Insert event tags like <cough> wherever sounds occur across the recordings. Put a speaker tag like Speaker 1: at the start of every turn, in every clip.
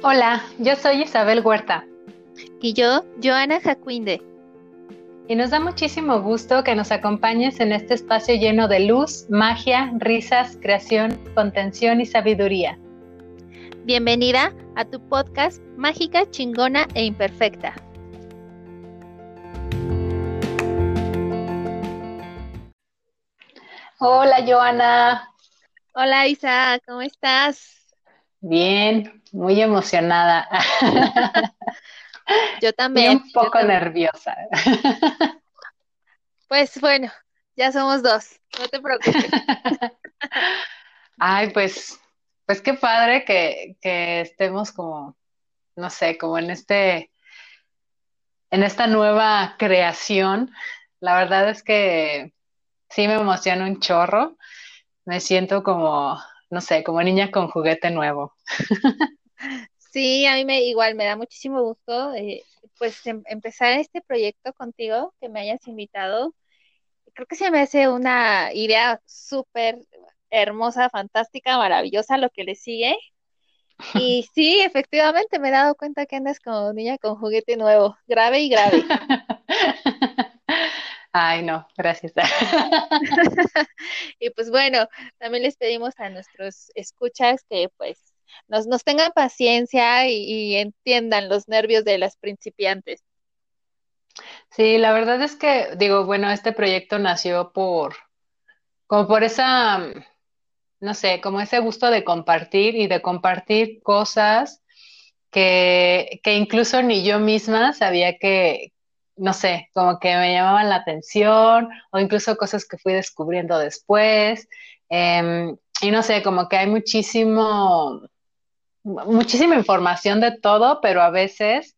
Speaker 1: Hola, yo soy Isabel Huerta.
Speaker 2: Y yo, Joana Jacuinde.
Speaker 1: Y nos da muchísimo gusto que nos acompañes en este espacio lleno de luz, magia, risas, creación, contención y sabiduría.
Speaker 2: Bienvenida a tu podcast Mágica, Chingona e Imperfecta.
Speaker 1: Hola, Joana.
Speaker 2: Hola, Isa, ¿cómo estás?
Speaker 1: Bien, muy emocionada. <laughs>
Speaker 2: Yo también.
Speaker 1: un poco nerviosa.
Speaker 2: Pues bueno, ya somos dos, no te preocupes. <laughs>
Speaker 1: Ay, pues, pues qué padre que, que estemos como, no sé, como en este, en esta nueva creación. La verdad es que sí me emociona un chorro. Me siento como no sé, como niña con juguete nuevo.
Speaker 2: Sí, a mí me igual me da muchísimo gusto eh, pues em, empezar este proyecto contigo, que me hayas invitado. Creo que se me hace una idea súper hermosa, fantástica, maravillosa lo que le sigue. Y <laughs> sí, efectivamente me he dado cuenta que andas como niña con juguete nuevo, grave y grave. <laughs>
Speaker 1: Ay, no, gracias. <laughs> <laughs>
Speaker 2: y pues bueno, también les pedimos a nuestros escuchas que pues nos, nos tengan paciencia y, entiendan los nervios de las principiantes.
Speaker 1: Sí, la verdad es que, digo, bueno, este proyecto nació por, como por esa, no sé, como ese gusto de compartir y de compartir cosas que, que incluso ni yo misma sabía que, no sé, como que me llamaban la atención o incluso cosas que fui descubriendo después. Em, y no sé, como que hay muchísimo, muchísima información de todo, pero a veces,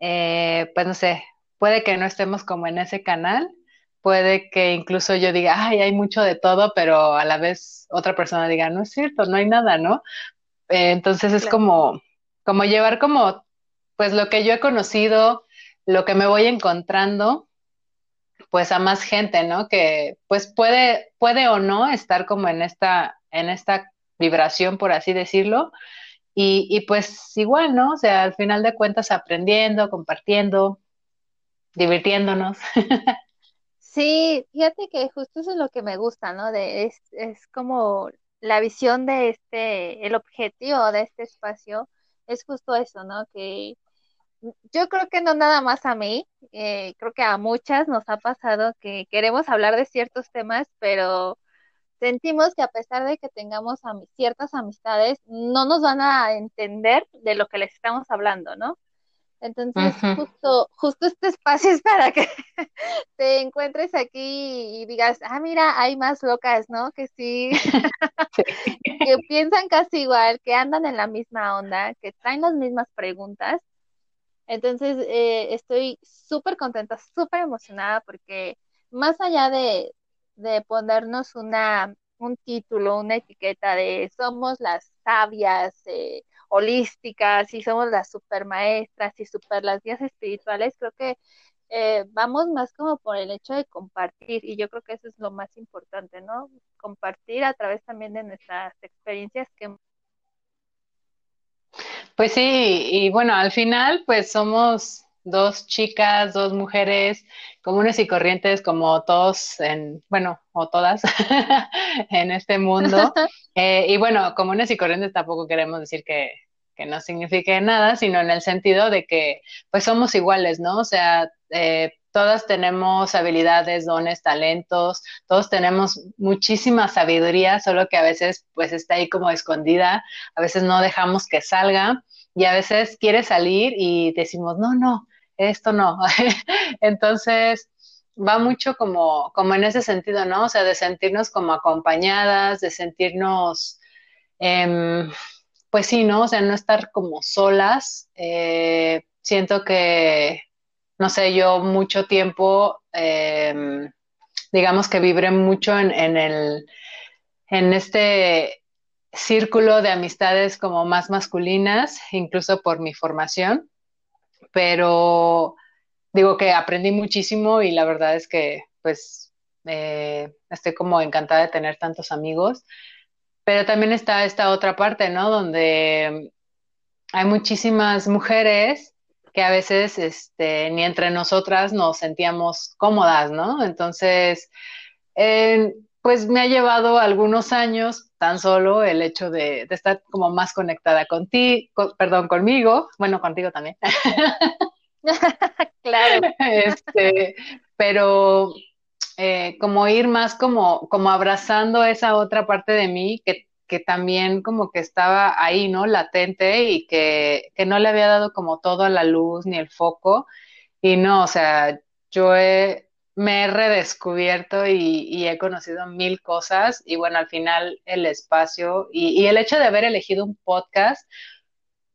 Speaker 1: eh, pues no sé, puede que no estemos como en ese canal, puede que incluso yo diga, ay, hay mucho de todo, pero a la vez otra persona diga, no es cierto, no hay nada, ¿no? Eh, entonces es como, como llevar como, pues lo que yo he conocido, lo que me voy encontrando, pues a más gente, ¿no? Que pues puede, puede o no estar como en esta, en esta vibración, por así decirlo. Y, y pues igual, ¿no? O sea, al final de cuentas aprendiendo, compartiendo, divirtiéndonos. <laughs>
Speaker 2: Sí, fíjate que justo eso es lo que me gusta, ¿no? De, es, es como la visión de este, el objetivo de este espacio es justo eso, ¿no? Que yo creo que no nada más a mí, eh, creo que a muchas nos ha pasado que queremos hablar de ciertos temas, pero sentimos que a pesar de que tengamos ciertas amistades, no nos van a entender de lo que les estamos hablando, ¿no? Entonces, justo, justo este espacio es para que <laughs> te encuentres aquí y digas, ah, mira, hay más locas, ¿no? Que sí, <laughs> <laughs> que piensan casi igual, que andan en la misma onda, que traen las mismas preguntas entonces, eh, estoy súper contenta, súper emocionada porque más allá de, ponernos una, un título, una etiqueta de somos las sabias eh, holísticas y somos las super maestras y super las guías espirituales, creo que eh, vamos más como por el hecho de compartir y yo creo que eso es lo más importante, ¿no? Compartir a través también de nuestras experiencias que
Speaker 1: pues sí, y bueno, al final pues somos dos chicas, dos mujeres comunes y corrientes como todos en, bueno, o todas <laughs> en este mundo. <laughs> Eh, y bueno, comunes y corrientes tampoco queremos decir que, que no signifique nada, sino en el sentido de que pues somos iguales, ¿no? O sea, eh, todas tenemos habilidades, dones, talentos, todos tenemos muchísima sabiduría, solo que a veces pues está ahí como escondida, a veces no dejamos que salga y a veces quiere salir y decimos, no, no, esto no. <laughs> Entonces, va mucho como, como en ese sentido, ¿no? O sea, de sentirnos como acompañadas, de sentirnos, em, pues sí, ¿no? O sea, no estar como solas. Eh, siento que no sé, yo mucho tiempo, em, digamos que vibré mucho en, en, el, en este círculo de amistades como más masculinas, incluso por mi formación, pero digo que aprendí muchísimo y la verdad es que pues eh, estoy como encantada de tener tantos amigos, pero también está esta otra parte, ¿no? Donde hay muchísimas mujeres que a veces este, ni entre nosotras nos sentíamos cómodas, ¿no? Entonces, pues me ha llevado algunos años tan solo el hecho de, estar como más conectada contigo, perdón, conmigo, bueno, contigo también. <laughs>
Speaker 2: claro. <laughs>
Speaker 1: Este, pero eh, como ir más como, como abrazando esa otra parte de mí que, que también como que estaba ahí, ¿no? Latente y que, que no le había dado como todo a la luz ni el foco. Y no, o sea, yo he, me he redescubierto y, he conocido mil cosas y bueno, al final el espacio y, el hecho de haber elegido un podcast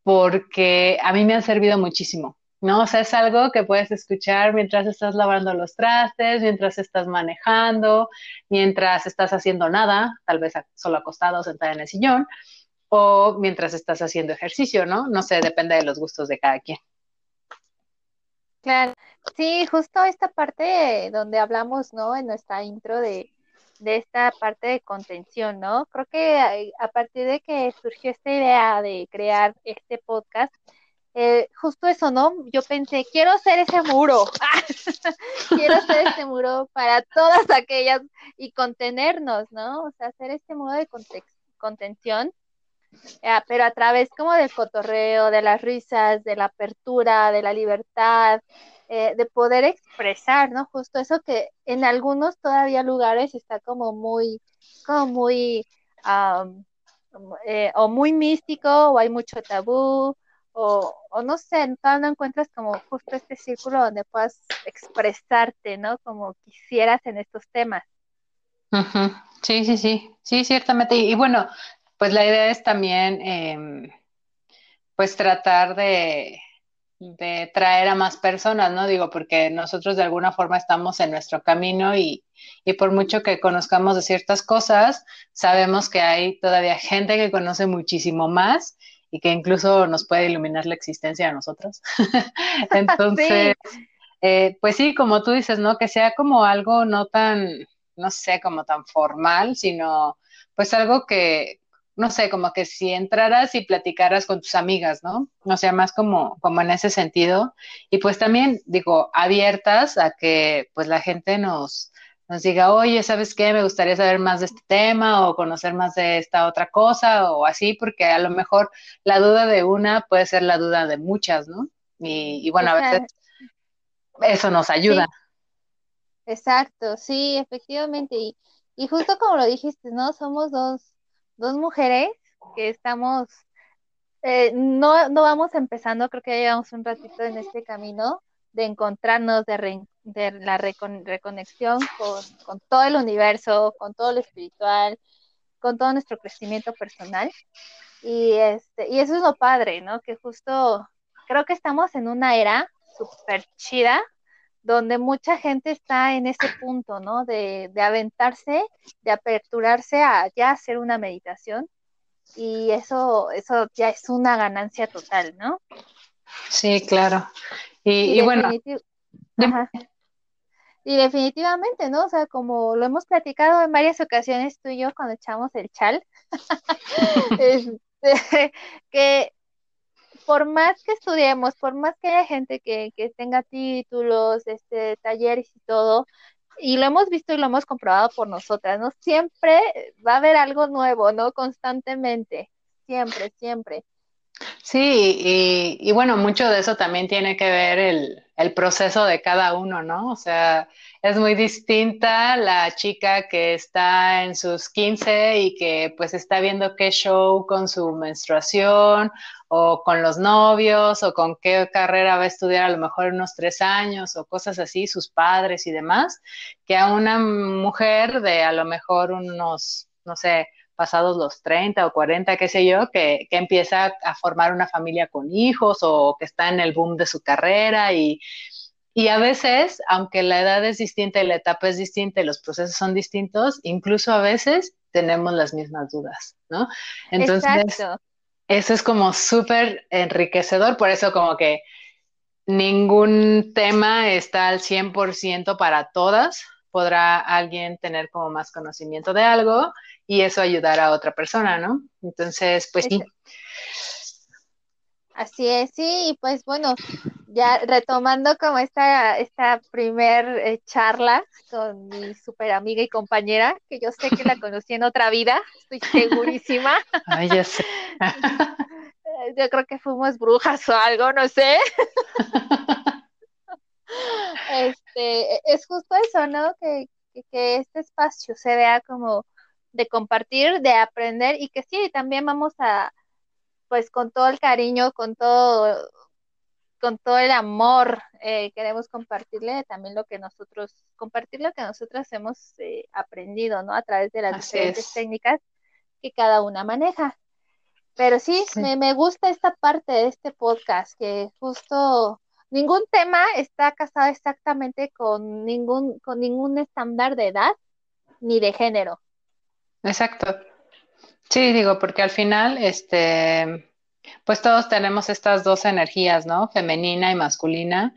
Speaker 1: porque a mí me ha servido muchísimo, ¿no? O sea, es algo que puedes escuchar mientras estás lavando los trastes, mientras estás manejando, mientras estás haciendo nada, tal vez solo acostado, sentada en el sillón, o mientras estás haciendo ejercicio, ¿no? No sé, depende de los gustos de cada quien.
Speaker 2: Claro, sí, justo esta parte donde hablamos, ¿no? En nuestra intro de, de esta parte de contención, ¿no? Creo que a, partir de que surgió esta idea de crear este podcast, eh, justo eso, ¿no? Yo pensé, quiero ser ese muro, <laughs> quiero ser ese muro para todas aquellas y contenernos, ¿no? O sea, hacer este muro de contención eh, pero a través como del cotorreo, de las risas, de la apertura, de la libertad, eh, de poder expresar, ¿no? Justo eso que en algunos todavía lugares está como muy, como muy, eh, o muy místico, o hay mucho tabú, o, no sé, no encuentras como justo este círculo donde puedas expresarte, ¿no? Como quisieras en estos temas.
Speaker 1: Sí, sí, sí, sí, ciertamente. y, bueno, pues la idea es también, em, pues tratar de, traer a más personas, ¿no? Digo, porque nosotros de alguna forma estamos en nuestro camino y, por mucho que conozcamos de ciertas cosas, sabemos que hay todavía gente que conoce muchísimo más y que incluso nos puede iluminar la existencia a nosotros. <laughs> <laughs> Entonces, eh, pues sí, como tú dices, ¿no? Que sea como algo no tan, no sé, como tan formal, sino pues algo que, no sé, como que si entraras y platicaras con tus amigas, ¿no? O sea, más como, como en ese sentido. Y pues también, digo, abiertas a que pues la gente nos, nos diga, oye, ¿sabes qué? Me gustaría saber más de este tema o conocer más de esta otra cosa o así, porque a lo mejor la duda de una puede ser la duda de muchas, ¿no? Y, bueno, a veces eso nos ayuda.
Speaker 2: Exacto, sí, efectivamente. Y, y justo como lo dijiste, ¿no? Somos dos dos mujeres que estamos, eh, no, no vamos empezando, creo que ya llevamos un ratito en este camino de encontrarnos, de, de la reconexión con, con, todo el universo, con todo lo espiritual, con todo nuestro crecimiento personal. Y, este, y eso es lo padre, ¿no? Que justo creo que estamos en una era súper chida donde mucha gente está en ese punto, ¿no? De, aventarse, de aperturarse a ya hacer una meditación y eso, eso ya es una ganancia total, ¿no?
Speaker 1: Sí, claro. Y, bueno.
Speaker 2: Y definitivamente, ¿no? O sea, como lo hemos platicado en varias ocasiones tú y yo cuando echamos el chal, <laughs> este, <laughs> que por más que estudiemos, por más que haya gente que, tenga títulos, este, talleres y todo, y lo hemos visto y lo hemos comprobado por nosotras, ¿no? Siempre va a haber algo nuevo, ¿no? Constantemente, siempre, siempre.
Speaker 1: Sí, y, bueno, mucho de eso también tiene que ver el, el proceso de cada uno, ¿no? O sea, es muy distinta la chica que está en sus 15 y que pues está viendo qué show con su menstruación o con los novios o con qué carrera va a estudiar a lo mejor unos tres años o cosas así, sus padres y demás, que a una mujer de a lo mejor unos, no sé, pasados los 30 o 40, qué sé yo, que, que empieza a formar una familia con hijos o que está en el boom de su carrera y y a veces, aunque la edad es distinta y la etapa es distinta y los procesos son distintos, incluso a veces tenemos las mismas dudas, ¿no? Entonces, eso es como súper enriquecedor, por eso como que ningún tema está al 100% para todas, podrá alguien tener como más conocimiento de algo y eso ayudar a otra persona, ¿no? Entonces, pues sí.
Speaker 2: Así es, sí, y pues bueno, ya retomando como esta, esta primer eh, charla con mi super amiga y compañera, que yo sé que la <laughs> conocí en otra vida, estoy segurísima.
Speaker 1: Ay, ya sé. <laughs>
Speaker 2: yo creo que fuimos brujas o algo, no sé. <laughs> este, es justo eso, ¿no? Que, que este espacio se vea como de compartir, de aprender y que sí, también vamos a pues con todo el cariño, con todo, con todo el amor, eh, queremos compartirle también lo que nosotros, compartir lo que nosotros hemos eh, aprendido, ¿no? A través de las diferentes técnicas que cada una maneja. Pero sí, Me, me gusta esta parte de este podcast, que justo ningún tema está casado exactamente con ningún, con ningún estándar de edad ni de género.
Speaker 1: Exacto. Sí, digo, porque al final, este, pues todos tenemos estas dos energías, ¿no? Femenina y masculina.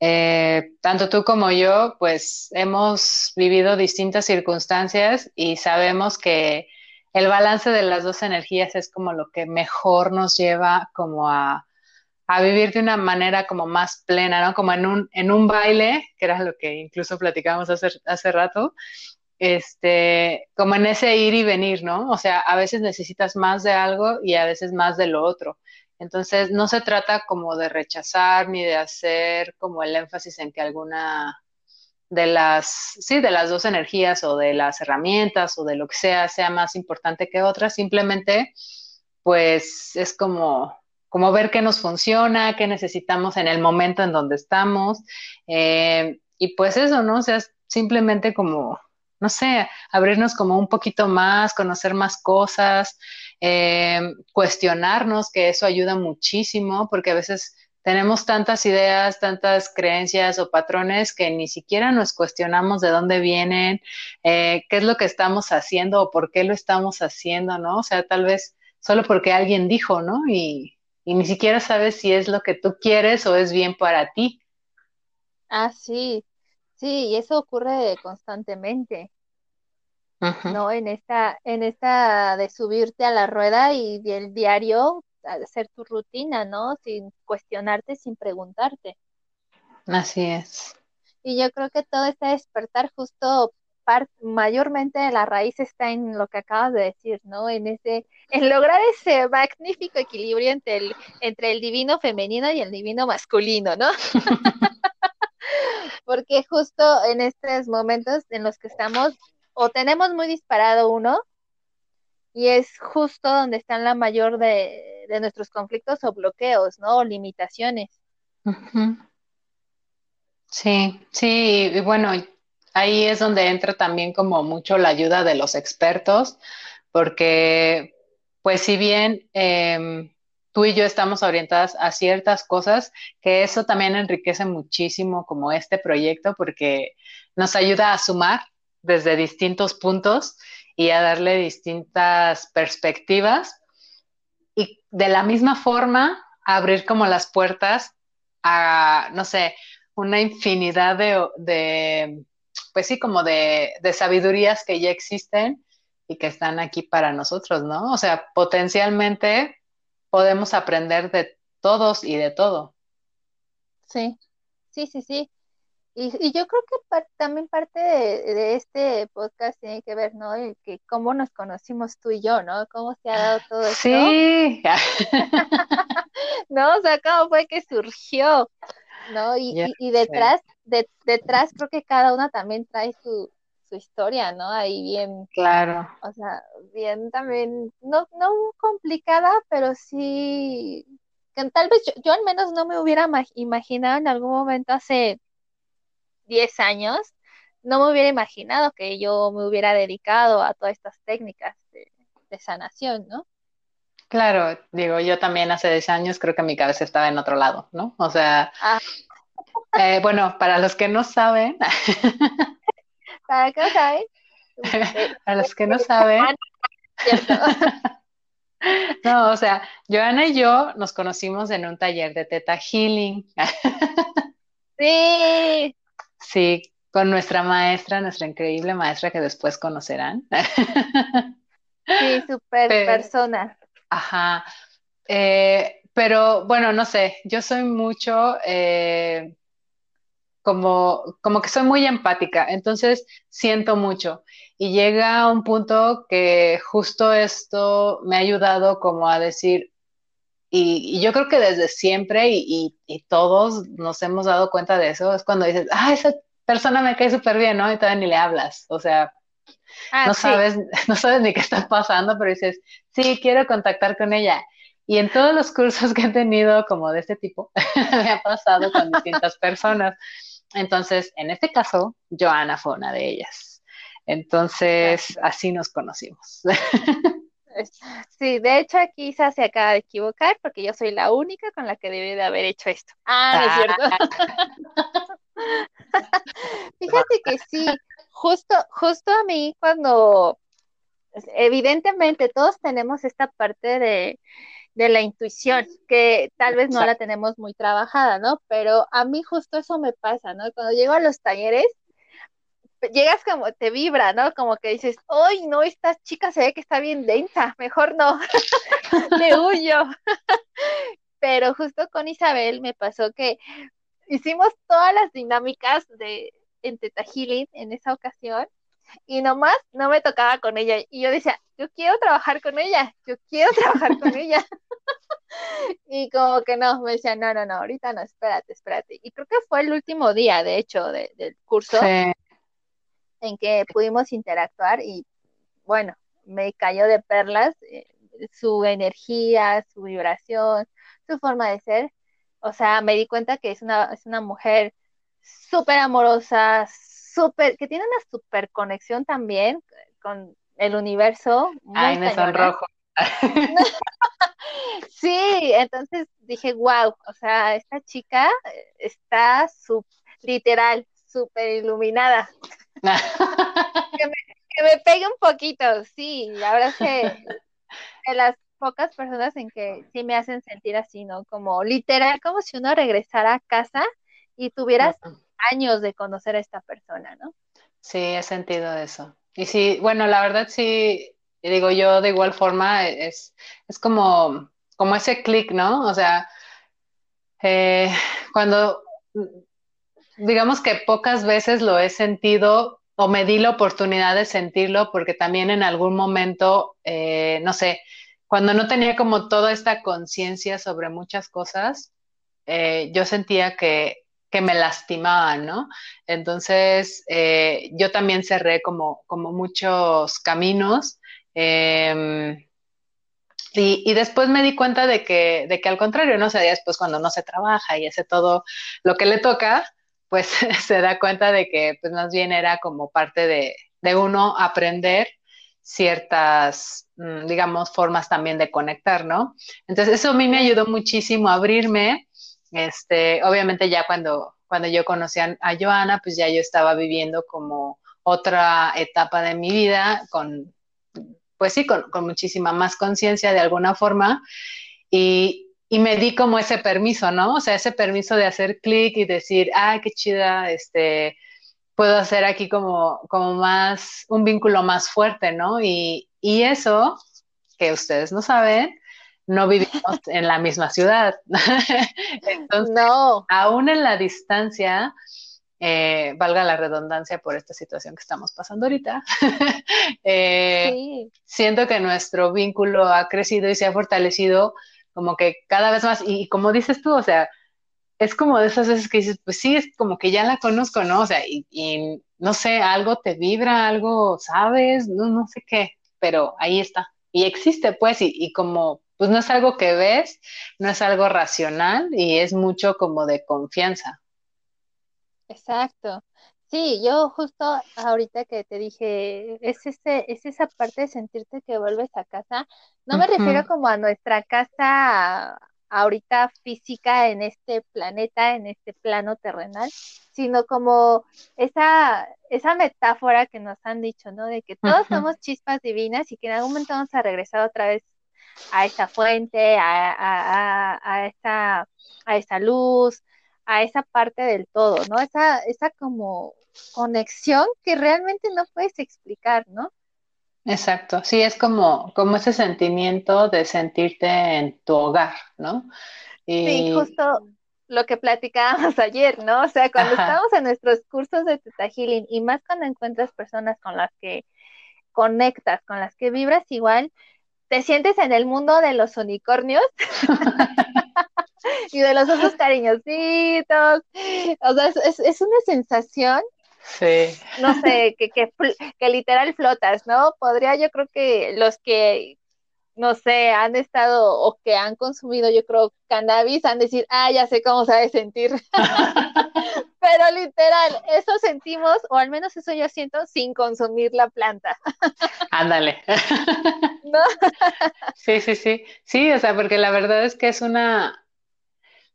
Speaker 1: Eh, tanto tú como yo, pues hemos vivido distintas circunstancias y sabemos que el balance de las dos energías es como lo que mejor nos lleva como a, a vivir de una manera como más plena, ¿no? Como en un, en un baile, que era lo que incluso platicábamos hace, hace rato, este, como en ese ir y venir, ¿no? O sea, a veces necesitas más de algo y a veces más de lo otro. Entonces, no se trata como de rechazar ni de hacer como el énfasis en que alguna de las, sí, de las dos energías o de las herramientas o de lo que sea sea más importante que otra, simplemente pues es como, como ver qué nos funciona, qué necesitamos en el momento en donde estamos. Eh, y pues eso, ¿no? O sea, simplemente como no sé, abrirnos como un poquito más, conocer más cosas, eh, cuestionarnos, que eso ayuda muchísimo, porque a veces tenemos tantas ideas, tantas creencias o patrones que ni siquiera nos cuestionamos de dónde vienen, eh, qué es lo que estamos haciendo o por qué lo estamos haciendo, ¿no? O sea, tal vez solo porque alguien dijo, ¿no? Y, y ni siquiera sabes si es lo que tú quieres o es bien para ti.
Speaker 2: Ah, sí, Sí, y eso ocurre constantemente, ¿no? En esta, en esta de subirte a la rueda y el diario hacer tu rutina, ¿no? Sin cuestionarte, sin preguntarte.
Speaker 1: Así es.
Speaker 2: Y yo creo que todo este despertar justo mayormente la raíz está en lo que acabas de decir, ¿no? En ese, en lograr ese magnífico equilibrio entre el, entre el divino femenino y el divino masculino, ¿no? <laughs> <laughs> porque justo en estos momentos en los que estamos, o tenemos muy disparado uno, y es justo donde están la mayor de, nuestros conflictos o bloqueos, ¿no? O limitaciones.
Speaker 1: Sí, sí, y bueno, ahí es donde entra también como mucho la ayuda de los expertos, porque pues si bien em, tú y yo estamos orientadas a ciertas cosas, que eso también enriquece muchísimo como este proyecto porque nos ayuda a sumar desde distintos puntos y a darle distintas perspectivas y de la misma forma abrir como las puertas a, no sé, una infinidad de, pues sí, como de, de sabidurías que ya existen y que están aquí para nosotros, ¿no? O sea, potencialmente podemos aprender de todos y de todo.
Speaker 2: Sí, sí, sí, sí. Y, yo creo que también parte de, este podcast tiene que ver, ¿no? El que cómo nos conocimos tú y yo, ¿no? Cómo se ha dado todo esto.
Speaker 1: Sí. <laughs>
Speaker 2: ¿No? O sea, cómo fue que surgió, ¿no? Y, y, detrás, de, detrás creo que cada una también trae su, su historia, ¿no? Ahí bien.
Speaker 1: Claro.
Speaker 2: O sea, bien también, no, no complicada, pero sí, que tal vez yo, al menos no me hubiera imaginado en algún momento hace 10 años, no me hubiera imaginado que yo me hubiera dedicado a todas estas técnicas de, sanación, ¿no?
Speaker 1: Claro, digo, yo también hace 10 años creo que mi cabeza estaba en otro lado, ¿no? O sea, ah. eh, bueno, para los que no saben, <laughs>
Speaker 2: ¿Para qué saben? <laughs>
Speaker 1: A los que no saben. <laughs> No, o sea, Joana y yo nos conocimos en un taller de Teta Healing.
Speaker 2: Sí.
Speaker 1: Sí, con nuestra maestra, nuestra increíble maestra que después conocerán.
Speaker 2: Sí, súper persona.
Speaker 1: Ajá. Eh, pero bueno, no sé, yo soy mucho eh, como, como que soy muy empática, entonces siento mucho. Y llega un punto que justo esto me ha ayudado como a decir, y, yo creo que desde siempre y, todos nos hemos dado cuenta de eso, es cuando dices, ah, esa persona me cae súper bien, ¿no? Y todavía ni le hablas, o sea, ah, no, sabes, <laughs> no sabes ni qué está pasando, pero dices, sí, quiero contactar con ella. Y en todos los cursos que he tenido como de este tipo, <laughs> me ha pasado con distintas personas. Entonces, en este caso, Joana fue una de ellas. Entonces, así nos conocimos.
Speaker 2: Sí, de hecho aquí se acaba de equivocar porque yo soy la única con la que debe de haber hecho esto. Ah, es cierto. <laughs> Fíjate que sí, justo, justo a mí cuando, evidentemente todos tenemos esta parte de, de la intuición, que tal vez no la tenemos muy trabajada, ¿no? Pero a mí justo eso me pasa, ¿no? Cuando llego a los talleres, llegas como, te vibra, ¿no? Como que dices, ¡ay, no, esta chica se ve que está bien densa, mejor no, <laughs> le huyo. <laughs> Pero justo con Isabel me pasó que hicimos todas las dinámicas de en Teta Healing en esa ocasión y nomás no me tocaba con ella. Y yo decía, yo quiero trabajar con ella, yo quiero <laughs> trabajar con ella. <laughs> y como que no, me decía, no, no, no, ahorita no, espérate, espérate. Y creo que fue el último día, de hecho, del curso en que pudimos interactuar y bueno, me cayó de perlas eh, su energía, su vibración, su forma de ser. O sea, me di cuenta que es una, es una mujer súper amorosa, súper, que tiene una súper conexión también con el universo.
Speaker 1: Ay, me sonrojo. <laughs>
Speaker 2: sí, entonces dije, wow, o sea, esta chica eh, está su, literal, súper iluminada. <laughs> que, me, pegue un poquito, sí, la verdad es que de las pocas personas en que sí me hacen sentir así, ¿no? Como literal, como si uno regresara a casa y tuvieras años de conocer a esta persona, ¿no?
Speaker 1: Sí, he sentido eso. Y sí, bueno, la verdad sí, digo yo de igual forma, es, es como, como ese clic, ¿no? O sea, eh, cuando digamos que pocas veces lo he sentido o me di la oportunidad de sentirlo porque también en algún momento, eh, no sé, cuando no tenía como toda esta conciencia sobre muchas cosas, eh, yo sentía que, me lastimaban, ¿no? Entonces, eh, yo también cerré como, como muchos caminos. Em, y, y, después me di cuenta de que, de que al contrario, no sé, después cuando no se trabaja y hace todo lo que le toca, pues <laughs> se da cuenta de que pues más bien era como parte de, uno aprender ciertas, mm, digamos, formas también de conectar, ¿no? Entonces eso a mí me ayudó muchísimo a abrirme, este, obviamente ya cuando, cuando yo conocí a, Joana, pues ya yo estaba viviendo como otra etapa de mi vida con, pues sí, con, con muchísima más conciencia de alguna forma y, y me di como ese permiso, ¿no? O sea, ese permiso de hacer clic y decir, ah, qué chida, este, puedo hacer aquí como, como más, un vínculo más fuerte, ¿no? Y, eso, que ustedes no saben, no vivimos en la misma ciudad. <laughs> Entonces, no. aún en la distancia, eh, valga la redundancia por esta situación que estamos pasando ahorita, <laughs> eh, siento que nuestro vínculo ha crecido y se ha fortalecido como que cada vez más, y, como dices tú, o sea, es como de esas veces que dices, pues sí, es como que ya la conozco, ¿no? O sea, y, no sé, algo te vibra, algo sabes, no, no sé qué, pero ahí está. Y existe, pues, y, y como, pues no es algo que ves, no es algo racional y es mucho como de confianza.
Speaker 2: Exacto. Sí, yo justo ahorita que te dije, es ese, es esa parte de sentirte que vuelves a casa. No me refiero como a nuestra casa ahorita física en este planeta, en este plano terrenal, sino como esa, esa metáfora que nos han dicho, ¿no? De que todos somos chispas divinas y que en algún momento vamos a regresar otra vez a esa fuente, a, a, a, esa, a luz, a esa parte del todo, ¿no? Esa, esa como conexión que realmente no puedes explicar, ¿no?
Speaker 1: Exacto, sí, es como, como ese sentimiento de sentirte en tu hogar, ¿no?
Speaker 2: Sí, justo lo que platicábamos <laughs> ayer, ¿no? O sea, cuando estamos en nuestros cursos de Teta Healing y más cuando encuentras personas con las que conectas, con las que vibras igual, te sientes en el mundo de los unicornios <laughs> y de los osos cariñositos. O sea, es, una sensación
Speaker 1: Sí.
Speaker 2: No sé, que, que, que, literal flotas, ¿no? Podría, yo creo que los que no sé, han estado o que han consumido, yo creo, cannabis, han de decir, ah, ya sé cómo sabe sentir. <laughs> <laughs> Pero literal, eso sentimos, o al menos eso yo siento, sin consumir la planta. <laughs>
Speaker 1: Ándale. ¿No? sí, sí, sí. Sí, o sea, porque la verdad es que es una,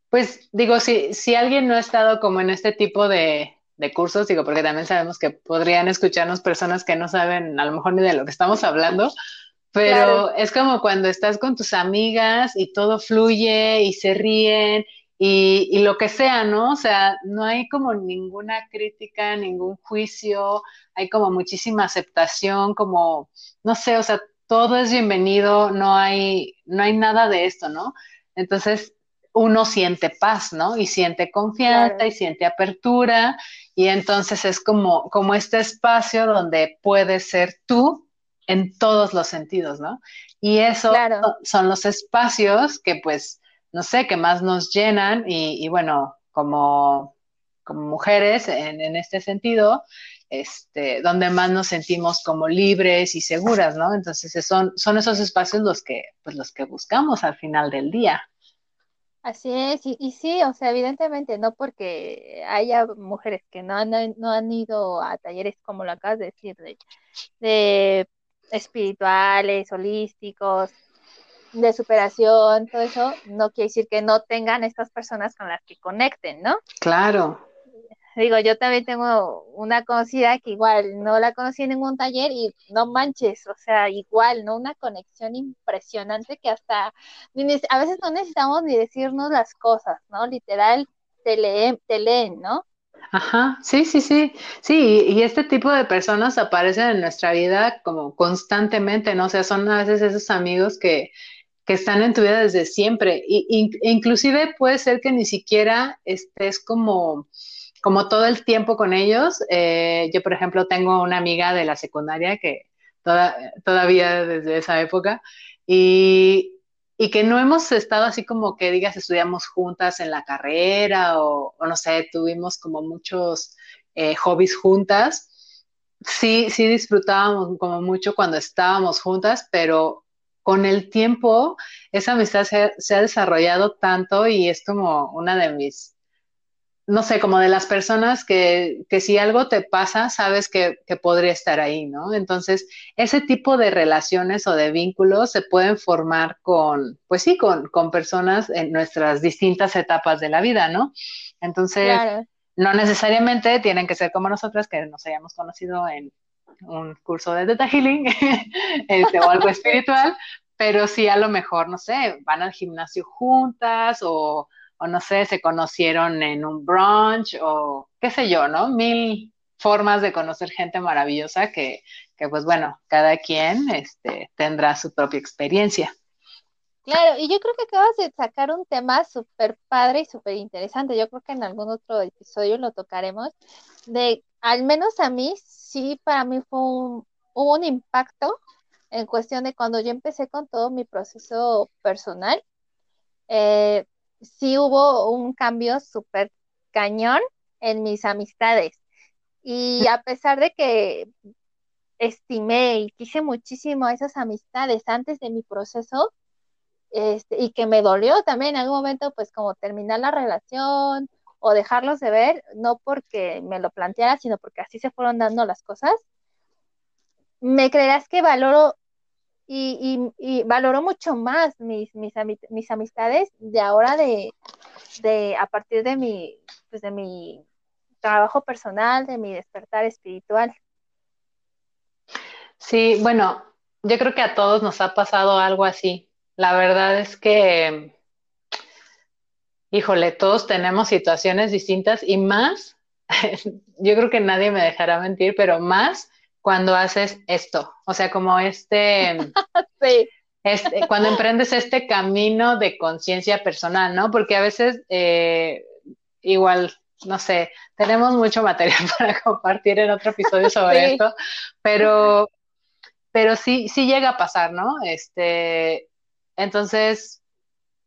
Speaker 1: pues digo, si, si alguien no ha estado como en este tipo de, de cursos, digo, porque también sabemos que podrían escucharnos personas que no saben a lo mejor ni de lo que estamos hablando, pero es como cuando estás con tus amigas y todo fluye y se ríen y, y, lo que sea, ¿no? O sea, no hay como ninguna crítica, ningún juicio, hay como muchísima aceptación, como, no sé, o sea, todo es bienvenido, no hay, no hay nada de esto, ¿no? Entonces, uno siente paz, ¿no? Y siente confianza y siente apertura, y entonces es como, como este espacio donde puedes ser tú en todos los sentidos, ¿no? Y eso son los espacios que pues, no sé, que más nos llenan y, bueno, como, como mujeres en, en, este sentido, este, donde más nos sentimos como libres y seguras, ¿no? Entonces son, son esos espacios los que, pues, los que buscamos al final del día.
Speaker 2: Así es, y, sí, o sea, evidentemente no porque haya mujeres que no han, no han ido a talleres como lo acabas de decir, de, de espirituales, holísticos, de superación, todo eso, no quiere decir que no tengan estas personas con las que conecten, ¿no?
Speaker 1: Claro.
Speaker 2: Digo, yo también tengo una conocida que igual no la conocí en ningún taller y no manches, o sea, igual, ¿no? Una conexión impresionante que hasta a veces no necesitamos ni decirnos las cosas, ¿no? Literal, te leen, te leen, ¿no?
Speaker 1: Ajá, sí, sí, sí, sí, y este tipo de personas aparecen en nuestra vida como constantemente, ¿no? O sea, son a veces esos amigos que, que están en tu vida desde siempre, y, inclusive puede ser que ni siquiera estés como, como todo el tiempo con ellos. Eh, yo, por ejemplo, tengo una amiga de la secundaria que toda, todavía desde esa época, y, y que no hemos estado así como que digas estudiamos juntas en la carrera o, no sé, tuvimos como muchos eh, hobbies juntas. Sí, sí disfrutábamos como mucho cuando estábamos juntas, pero con el tiempo esa amistad se ha desarrollado tanto y es como una de mis no sé, como de las personas que, que si algo te pasa, sabes que, que, podría estar ahí, ¿no? Entonces, ese tipo de relaciones o de vínculos se pueden formar con, pues sí, con, con personas en nuestras distintas etapas de la vida, ¿no? Entonces, no necesariamente tienen que ser como nosotras, que nos hayamos conocido en un curso de Theta Healing <laughs> este, o algo <laughs> espiritual, pero sí a lo mejor, no sé, van al gimnasio juntas o o no sé, se conocieron en un brunch o qué sé yo, ¿no? Mil formas de conocer gente maravillosa que, que pues bueno, cada quien este, tendrá su propia experiencia.
Speaker 2: Claro, y yo creo que acabas de sacar un tema súper padre y súper interesante. Yo creo que en algún otro episodio lo tocaremos. De, al menos a mí, sí, para mí fue un, un impacto en cuestión de cuando yo empecé con todo mi proceso personal. Eh, sí hubo un cambio súper cañón en mis amistades. Y <laughs> a pesar de que estimé y quise muchísimo a esas amistades antes de mi proceso, este, y que me dolió también en algún momento, pues como terminar la relación o dejarlos de ver, no porque me lo planteara, sino porque así se fueron dando las cosas, me creerás que valoro y, y, valoro mucho más mis, mis, mis amistades de ahora de, de, a partir de mi, pues de mi trabajo personal, de mi despertar espiritual.
Speaker 1: Sí, bueno, yo creo que a todos nos ha pasado algo así. La verdad es que, híjole, todos tenemos situaciones distintas y más, <laughs> yo creo que nadie me dejará mentir, pero más cuando haces esto, o sea, como este, <laughs>
Speaker 2: sí.
Speaker 1: este cuando <laughs> emprendes este camino de conciencia personal, ¿no? Porque a veces eh, igual, no sé, tenemos mucho material <laughs> para compartir en otro episodio sobre esto, pero, pero sí, sí llega a pasar, ¿no? Este, entonces,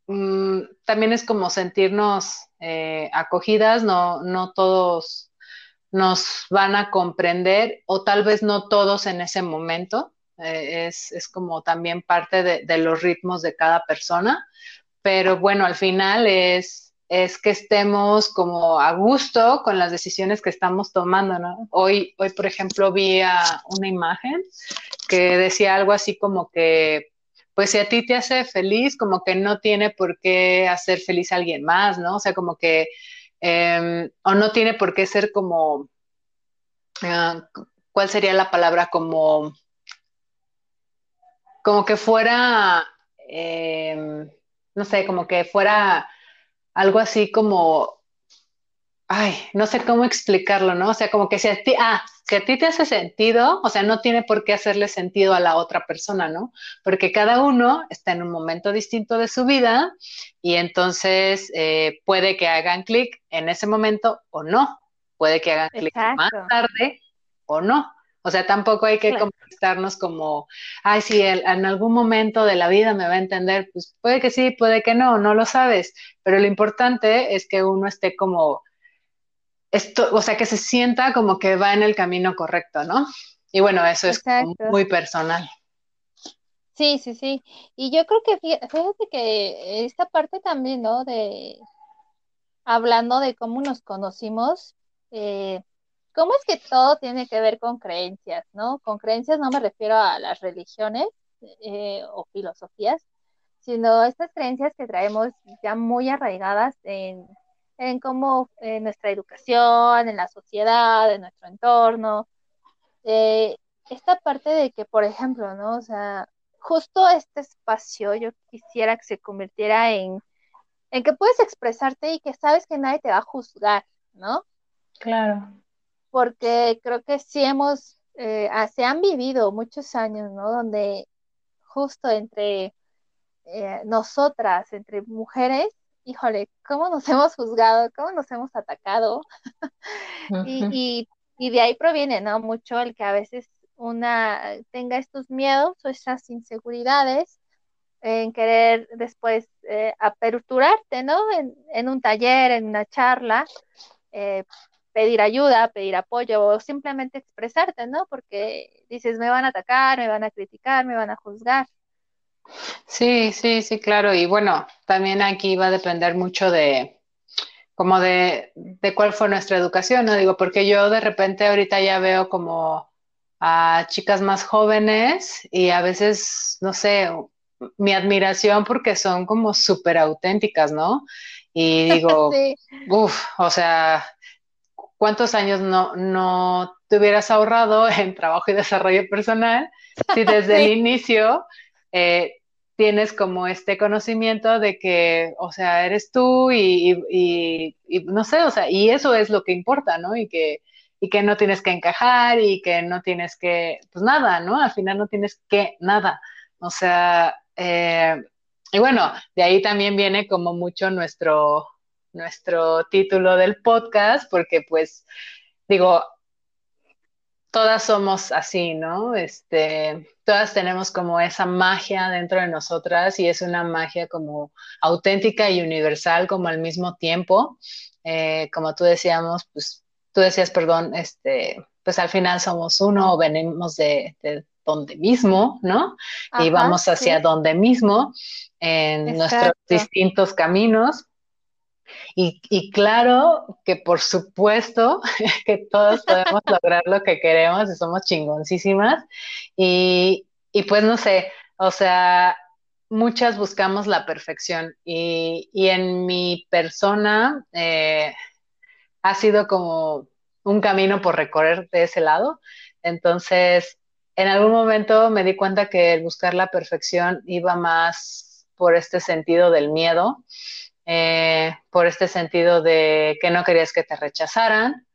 Speaker 1: mm, también es como sentirnos eh, acogidas, no, no todos nos van a comprender o tal vez no todos en ese momento. Eh, es, como también parte de, los ritmos de cada persona, pero bueno, al final es, es que estemos como a gusto con las decisiones que estamos tomando, ¿no? Hoy, hoy por ejemplo, vi una imagen que decía algo así como que pues si a ti te hace feliz, como que no tiene por qué hacer feliz a alguien más, ¿no? O sea, como que, em, o no tiene por qué ser como, ah, ¿cuál sería la palabra? Como, como que fuera, em, no sé, como que fuera algo así como ay, no sé cómo explicarlo, ¿no? O sea, como que si a ti, ah, si a ti te hace sentido, o sea, no tiene por qué hacerle sentido a la otra persona, ¿no? Porque cada uno está en un momento distinto de su vida y entonces eh, puede que hagan clic en ese momento o no, puede que hagan clic más tarde o no. O sea, tampoco hay que contestarnos como, ay, si en algún momento de la vida me va a entender, pues puede que sí, puede que no, no lo sabes, pero lo importante es que uno esté como esto, o sea, que se sienta como que va en el camino correcto, ¿no? Y bueno, eso es muy personal.
Speaker 2: Sí, sí, sí. Y yo creo que fíjate que esta parte también, ¿no? De hablando de cómo nos conocimos, eh, cómo es que todo tiene que ver con creencias, ¿no? Con creencias no me refiero a las religiones eh, o filosofías, sino estas creencias que traemos ya muy arraigadas en, en cómo en nuestra educación, en la sociedad, en nuestro entorno. Eh, esta parte de que, por ejemplo, ¿no? O sea, justo este espacio yo quisiera que se convirtiera en, en que puedes expresarte y que sabes que nadie te va a juzgar, ¿no?
Speaker 1: Claro.
Speaker 2: Porque creo que sí hemos, eh, ah, se han vivido muchos años, ¿no? Donde justo entre eh, nosotras, entre mujeres, híjole, ¿cómo nos <laughs> hemos juzgado? ¿Cómo nos hemos atacado? <laughs> y, de ahí proviene, ¿no? Mucho el que a veces una tenga estos miedos o esas inseguridades en querer después eh, aperturarte, ¿no? En, un taller, en una charla, eh, pedir ayuda, pedir apoyo o simplemente expresarte, ¿no? Porque dices, me van a atacar, me van a criticar, me van a juzgar.
Speaker 1: Sí, sí, sí, claro. Y bueno, también aquí va a depender mucho de, como de, de cuál fue nuestra educación, ¿no? Digo, porque yo de repente ahorita ya veo como a chicas más jóvenes y a veces, no sé, mi admiración porque son como súper auténticas, ¿no? Y <laughs> digo, uff, o sea, ¿cuántos años no, no te hubieras ahorrado en trabajo y desarrollo personal si <laughs> desde el inicio eh, tienes como este conocimiento de que, o sea, eres tú y, no sé, o sea, y eso es lo que importa, ¿no? Y que, y que no tienes que encajar y que no tienes que, pues nada, ¿no? Al final no tienes que nada. O sea, eh, y bueno, de ahí también viene como mucho nuestro, nuestro título del podcast, porque pues digo, todas somos así, ¿no? Este, todas tenemos como esa magia dentro de nosotras y es una magia como auténtica y universal como al mismo tiempo. Eh, como tú decíamos, pues tú decías, perdón, este, pues al final somos uno, venimos de, donde mismo, ¿no? y vamos hacia donde mismo en nuestros distintos caminos. Y, claro que por supuesto <laughs> que todos podemos lograr lo que queremos y somos chingoncísimas. Y, pues no sé, o sea, muchas buscamos la perfección y, en mi persona eh, ha sido como un camino por recorrer de ese lado. Entonces, en algún momento me di cuenta que el buscar la perfección iba más por este sentido del miedo. Eh, por este sentido de que no querías que te rechazaran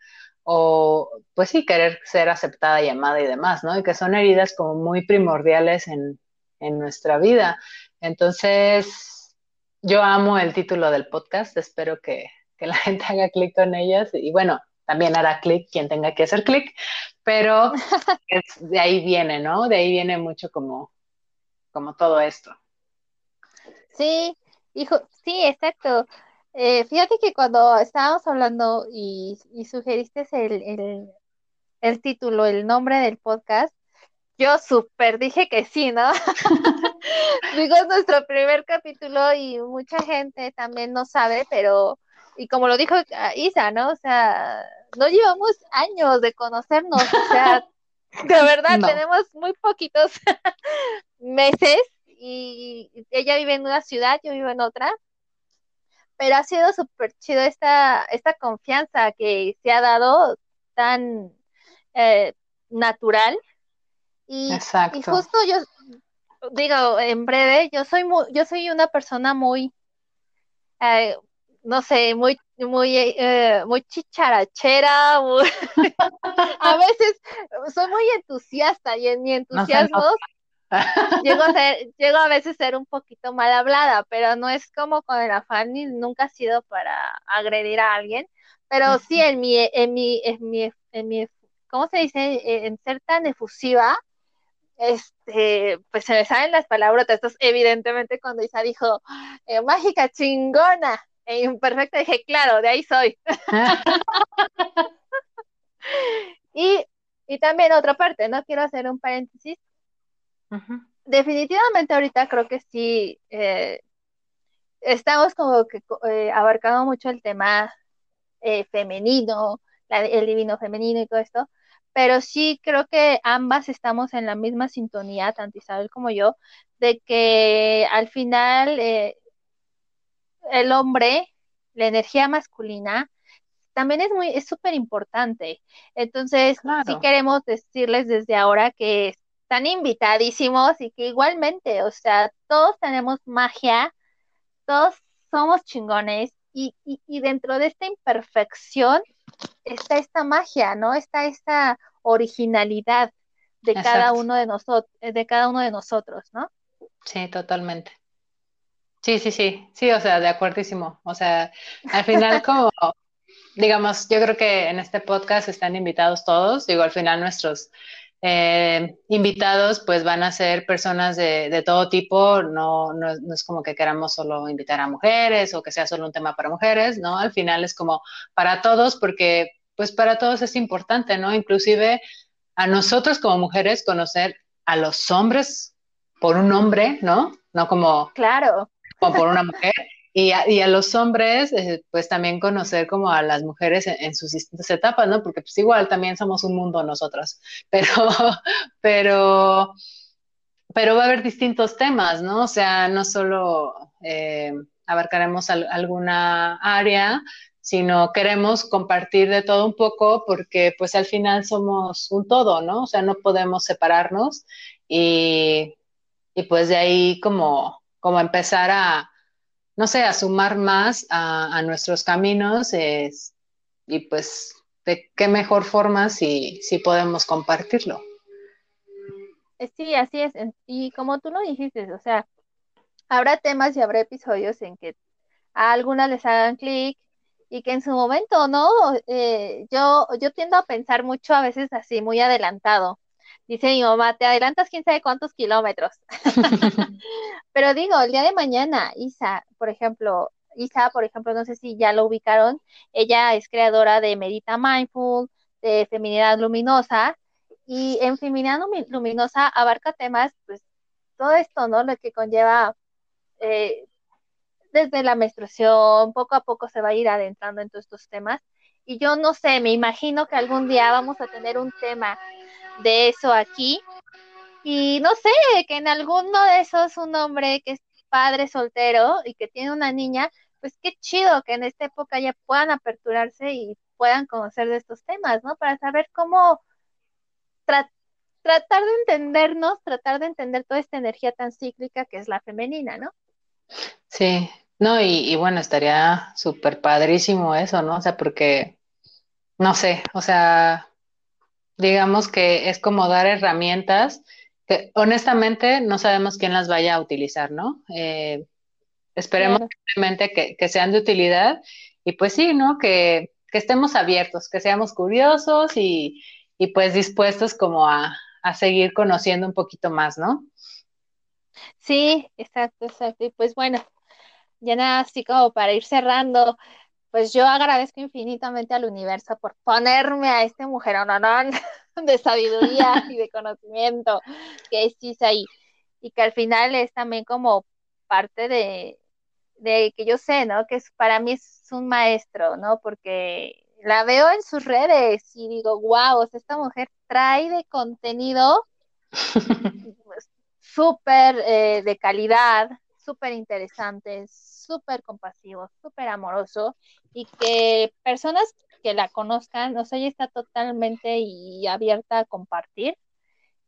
Speaker 1: o pues sí, querer ser aceptada y amada y demás, ¿no? Y que son heridas como muy primordiales en, en nuestra vida. Entonces, yo amo el título del podcast, espero que, que la <laughs> gente haga clic con ellas y bueno, también hará clic quien tenga que hacer clic, pero <laughs> de ahí viene, ¿no? De ahí viene mucho como, como todo esto.
Speaker 2: Sí, hijo, sí, exacto. Eh, fíjate que cuando estábamos hablando y, sugeriste el, el, título, el nombre del podcast, yo súper dije que sí, ¿no? <laughs> Digo, es nuestro primer capítulo y mucha gente también no sabe, pero, y como lo dijo Isa, ¿no? O sea, no llevamos años de conocernos, o sea, <laughs> de verdad tenemos muy poquitos <laughs> meses y ella vive en una ciudad, yo vivo en otra, pero ha sido súper chido esta, esta confianza que se ha dado tan eh, natural. Y, y, justo yo digo, en breve, yo soy muy, yo soy una persona muy, eh, no sé, muy, muy, eh, muy chicharachera, <laughs> a veces soy muy entusiasta y en mi entusiasmo llego a <laughs> ser, llego a veces ser un poquito mal hablada, pero no es como con el afán ni nunca ha sido para agredir a alguien, pero sí en mi, en mi, en mi, en mi, ¿cómo se dice? En ser tan efusiva, este, pues se me salen las palabras, estos evidentemente cuando Isa dijo, eh, mágica chingona, e imperfecta, dije, claro, de ahí soy. <laughs> <laughs> y, y también otra parte, no quiero hacer un paréntesis, Definitivamente ahorita creo que sí, eh, estamos como que eh, abarcando mucho el tema eh, femenino, el divino femenino y todo esto, pero sí creo que ambas estamos en la misma sintonía, tanto Isabel como yo, de que al final el hombre, la energía masculina, también es muy, es súper importante. Entonces, sí queremos decirles desde ahora que están invitadísimos y que igualmente, o sea, todos tenemos magia, todos somos chingones y, dentro de esta imperfección está esta magia, ¿no? Está esta originalidad de cada uno de nosotros, de cada uno de nosotros, ¿no?
Speaker 1: Sí, totalmente. Sí, sí, sí, sí, o sea, de acuerdísimo. O sea, al final <laughs> como, digamos, yo creo que en este podcast están invitados todos, digo, al final nuestros eh, invitados pues van a ser personas de, todo tipo, no, no, es como que queramos solo invitar a mujeres o que sea solo un tema para mujeres, ¿no? Al final es como para todos porque pues para todos es importante, ¿no? Inclusive a nosotros como mujeres conocer a los hombres por un hombre, ¿no? No como,
Speaker 2: claro.
Speaker 1: como por una mujer. Y a, los hombres, eh, pues también conocer como a las mujeres en, sus distintas etapas, ¿no? Porque pues igual también somos un mundo nosotras, <laughs> pero, pero, pero va a haber distintos temas, ¿no? O sea, no solo eh, abarcaremos alguna área, sino queremos compartir de todo un poco porque pues al final somos un todo, ¿no? O sea, no podemos separarnos y, y pues de ahí como, como empezar a no sé, a sumar más a, nuestros caminos y pues de qué mejor forma si, si podemos compartirlo.
Speaker 2: Eh, sí, así es. Y como tú lo dijiste, o sea, habrá temas y habrá episodios en que a algunas les hagan clic y que en su momento, ¿no? Eh, yo, yo tiendo a pensar mucho a veces así, muy adelantado. Dice mi mamá, te adelantas quién sabe cuántos kilómetros. <laughs> Pero digo, el día de mañana, Isa, por ejemplo, Isa, por ejemplo, no sé si ya lo ubicaron, ella es creadora de Medita Mindful, de Feminidad Luminosa, y en Feminidad Luminosa abarca temas, pues, todo esto, ¿no? Lo que conlleva eh, desde la menstruación, poco a poco se va a ir adentrando en todos estos temas. Y yo no sé, me imagino que algún día vamos a tener un tema de eso aquí. Y no sé, que en alguno de esos un hombre que es padre soltero y que tiene una niña, pues qué chido que en esta época ya puedan aperturarse y puedan conocer de estos temas, ¿no? Para saber cómo tratar de entendernos, tratar de entender toda esta energía tan cíclica que es la femenina, ¿no?
Speaker 1: Sí, no, y, y bueno, estaría súper padrísimo eso, ¿no? O sea, porque no sé, o sea, digamos que es como dar herramientas que honestamente no sabemos quién las vaya a utilizar, ¿no? Eh, esperemos simplemente que, que, sean de utilidad y pues sí, ¿no? Que, que estemos abiertos, que seamos curiosos y, y pues dispuestos como a, a seguir conociendo un poquito más, ¿no?
Speaker 2: Sí, exacto, exacto. Y pues bueno, ya nada, así como para ir cerrando, pues yo agradezco infinitamente al universo por ponerme a este mujerón <laughs> de sabiduría <laughs> y de conocimiento que es ahí y que al final es también como parte de, de que yo sé, ¿no? Que es, para mí es un maestro, ¿no? Porque la veo en sus redes y digo, wow, esta mujer trae de contenido <laughs> súper eh, de calidad, súper interesante, súper compasivo, súper amoroso y que personas que la conozcan, o sea, ella está totalmente y abierta a compartir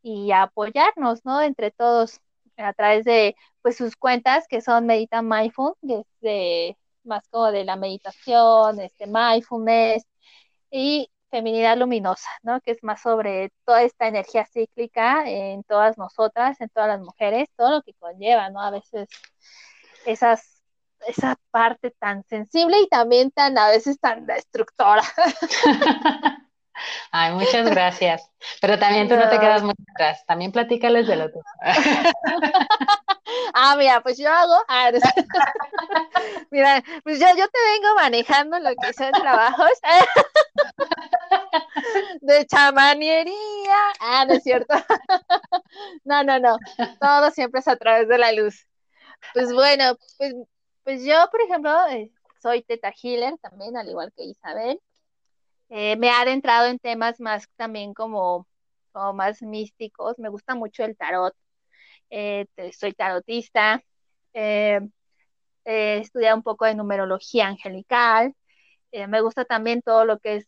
Speaker 2: y a apoyarnos, ¿no? Entre todos a través de pues sus cuentas que son Medita Mindful, que es de, más como de la meditación, este mindfulness y feminidad luminosa, ¿no? Que es más sobre toda esta energía cíclica en todas nosotras, en todas las mujeres, todo lo que conlleva, ¿no? A veces esas esa parte tan sensible y también tan a veces tan destructora. <laughs>
Speaker 1: Ay, muchas gracias. Pero también tú no, te quedas muy atrás. También platícales de lo tuyo.
Speaker 2: ah, mira, pues yo hago. Ah, <laughs> mira, pues yo, yo te vengo manejando lo que son trabajos <laughs> de chamaniería. Ah, no es cierto. no, no, no. Todo siempre es a través de la luz. Pues bueno, pues pues yo, por ejemplo, eh, soy teta healer también, al igual que Isabel. Eh, me ha adentrado en temas más también como, más místicos. Me gusta mucho el tarot. Eh, soy tarotista. he estudiado un poco de numerología angelical. me gusta también todo lo que es,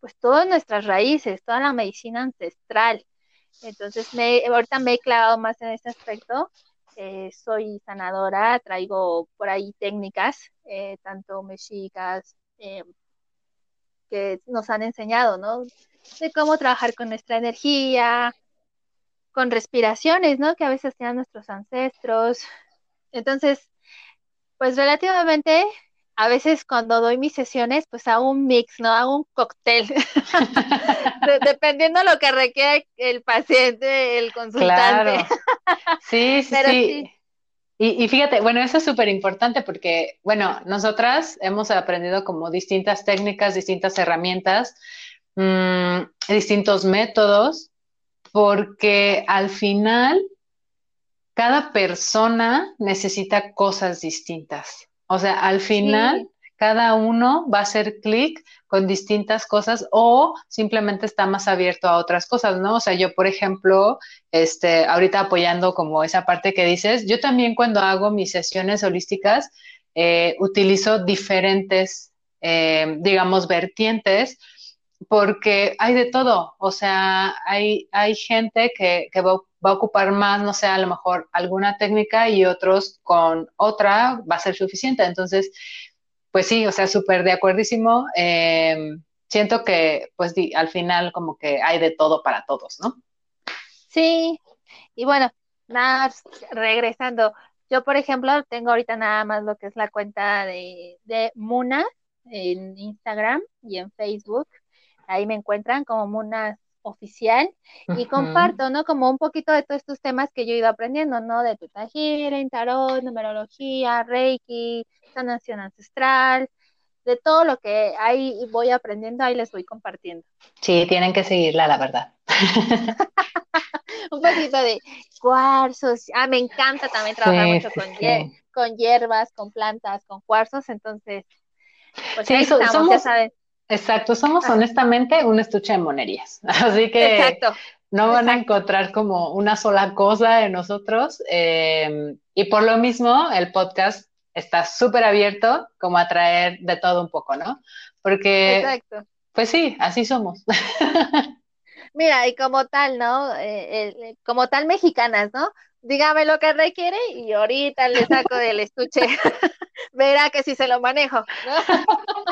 Speaker 2: pues, todas nuestras raíces, toda la medicina ancestral. Entonces, me, ahorita me he clavado más en este aspecto eh, soy sanadora, traigo por ahí técnicas, eh, tanto mexicas, eh, que nos han enseñado, ¿no? De cómo trabajar con nuestra energía, con respiraciones, ¿no? Que a veces tienen nuestros ancestros. Entonces, pues relativamente a veces cuando doy mis sesiones, pues hago un mix, ¿no? Hago un cóctel, <laughs> <laughs> dependiendo de lo que requiera el paciente, el consultante.
Speaker 1: Sí, sí, sí. Y, fíjate, bueno, eso es súper importante porque, bueno, nosotras hemos aprendido como distintas técnicas, distintas herramientas, mm, distintos métodos, porque al final cada persona necesita cosas distintas. O sea, al final cada uno va a hacer clic con distintas cosas o simplemente está más abierto a otras cosas, ¿no? O sea, yo, por ejemplo, este, ahorita apoyando como esa parte que dices, yo también cuando hago mis sesiones holísticas eh, utilizo diferentes, eh, digamos, vertientes porque hay de todo, o sea, hay, hay gente que, que va, va, a ocupar más, no sé, a lo mejor alguna técnica y otros con otra va a ser suficiente. Entonces, pues sí, o sea, súper de acuerdísimo. Eh, siento que, pues, al final como que hay de todo para todos, ¿no?
Speaker 2: Sí, y bueno, nada, regresando. Yo, por ejemplo, tengo ahorita nada más lo que es la cuenta de, de Muna en Instagram y en Facebook ahí me encuentran como Muna oficial y comparto, ¿no? Como un poquito de todos estos temas que yo he ido aprendiendo, ¿no? De Teta Healing, tarot, numerología, Reiki, sanación ancestral, de todo lo que ahí voy aprendiendo, ahí les voy compartiendo.
Speaker 1: Sí, tienen que seguirla, la verdad. <laughs>
Speaker 2: un poquito de cuarzos. Ah, me encanta también trabajar mucho con, con hierbas, con plantas, con cuarzos, entonces, pues ahí estamos, ya saben.
Speaker 1: Exacto, somos honestamente un estuche de monerías, <laughs> así que no van a encontrar como una sola cosa en nosotros em, y por lo mismo el podcast está súper abierto como a traer de todo un poco, ¿no? Porque, Exacto. pues sí, así somos. <laughs>
Speaker 2: Mira, y como tal, ¿no? Eh, como tal mexicanas, ¿no? Dígame lo que requiere y ahorita le saco del estuche. <laughs> Verá que si se lo manejo, ¿no?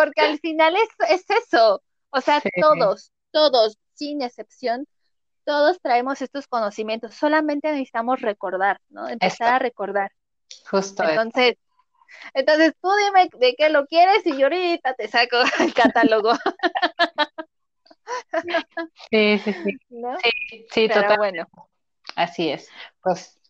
Speaker 2: Porque al final es, es eso. O sea, todos, todos, sin excepción, todos traemos estos conocimientos, solamente necesitamos recordar, ¿no? Empezar a recordar.
Speaker 1: Justo.
Speaker 2: Entonces, entonces tú dime de qué lo quieres y yo ahorita te saco <laughs> el catálogo.
Speaker 1: Sí, sí, sí. <laughs> Sí, sí, total. Bueno. Así es. Pues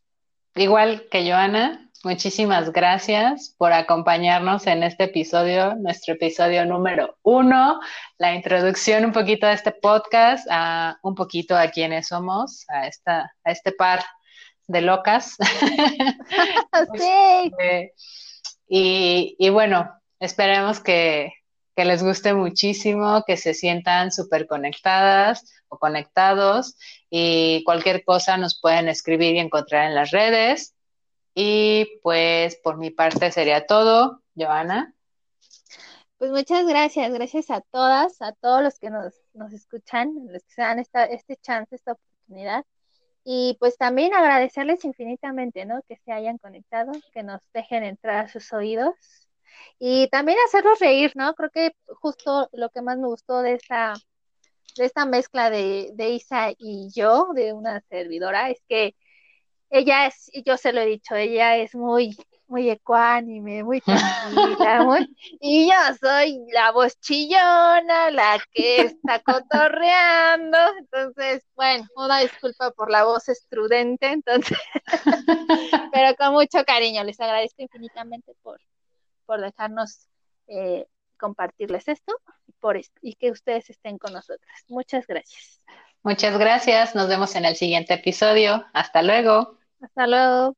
Speaker 1: igual que Joana, muchísimas gracias por acompañarnos en este episodio, nuestro episodio número uno, la introducción un poquito a este podcast, a un poquito a quiénes somos, a esta, a este par de locas. <laughs>
Speaker 2: sí.
Speaker 1: Este, y, y bueno, esperemos que, que les guste muchísimo, que se sientan súper conectadas o conectados y cualquier cosa nos pueden escribir y encontrar en las redes. Y pues por mi parte sería todo, Joana.
Speaker 2: Pues muchas gracias, gracias a todas, a todos los que nos, escuchan, los que se dan esta, este chance, esta oportunidad. Y pues también agradecerles infinitamente, ¿no? Que se hayan conectado, que nos dejen entrar a sus oídos y también hacerlos reír, ¿no? Creo que justo lo que más me gustó de esta, de esta mezcla de, de Isa y yo, de una servidora, es que ella es, yo se lo he dicho, ella es muy, muy ecuánime, muy tranquila, muy, <laughs> y yo soy la voz chillona, la que está cotorreando, entonces, bueno, una disculpa por la voz estrudente, entonces, <laughs> pero con mucho cariño, les agradezco infinitamente por, por dejarnos eh, compartirles esto por y que ustedes estén con nosotras. Muchas gracias.
Speaker 1: Muchas gracias. Nos vemos en el siguiente episodio. Hasta luego.
Speaker 2: Hasta luego.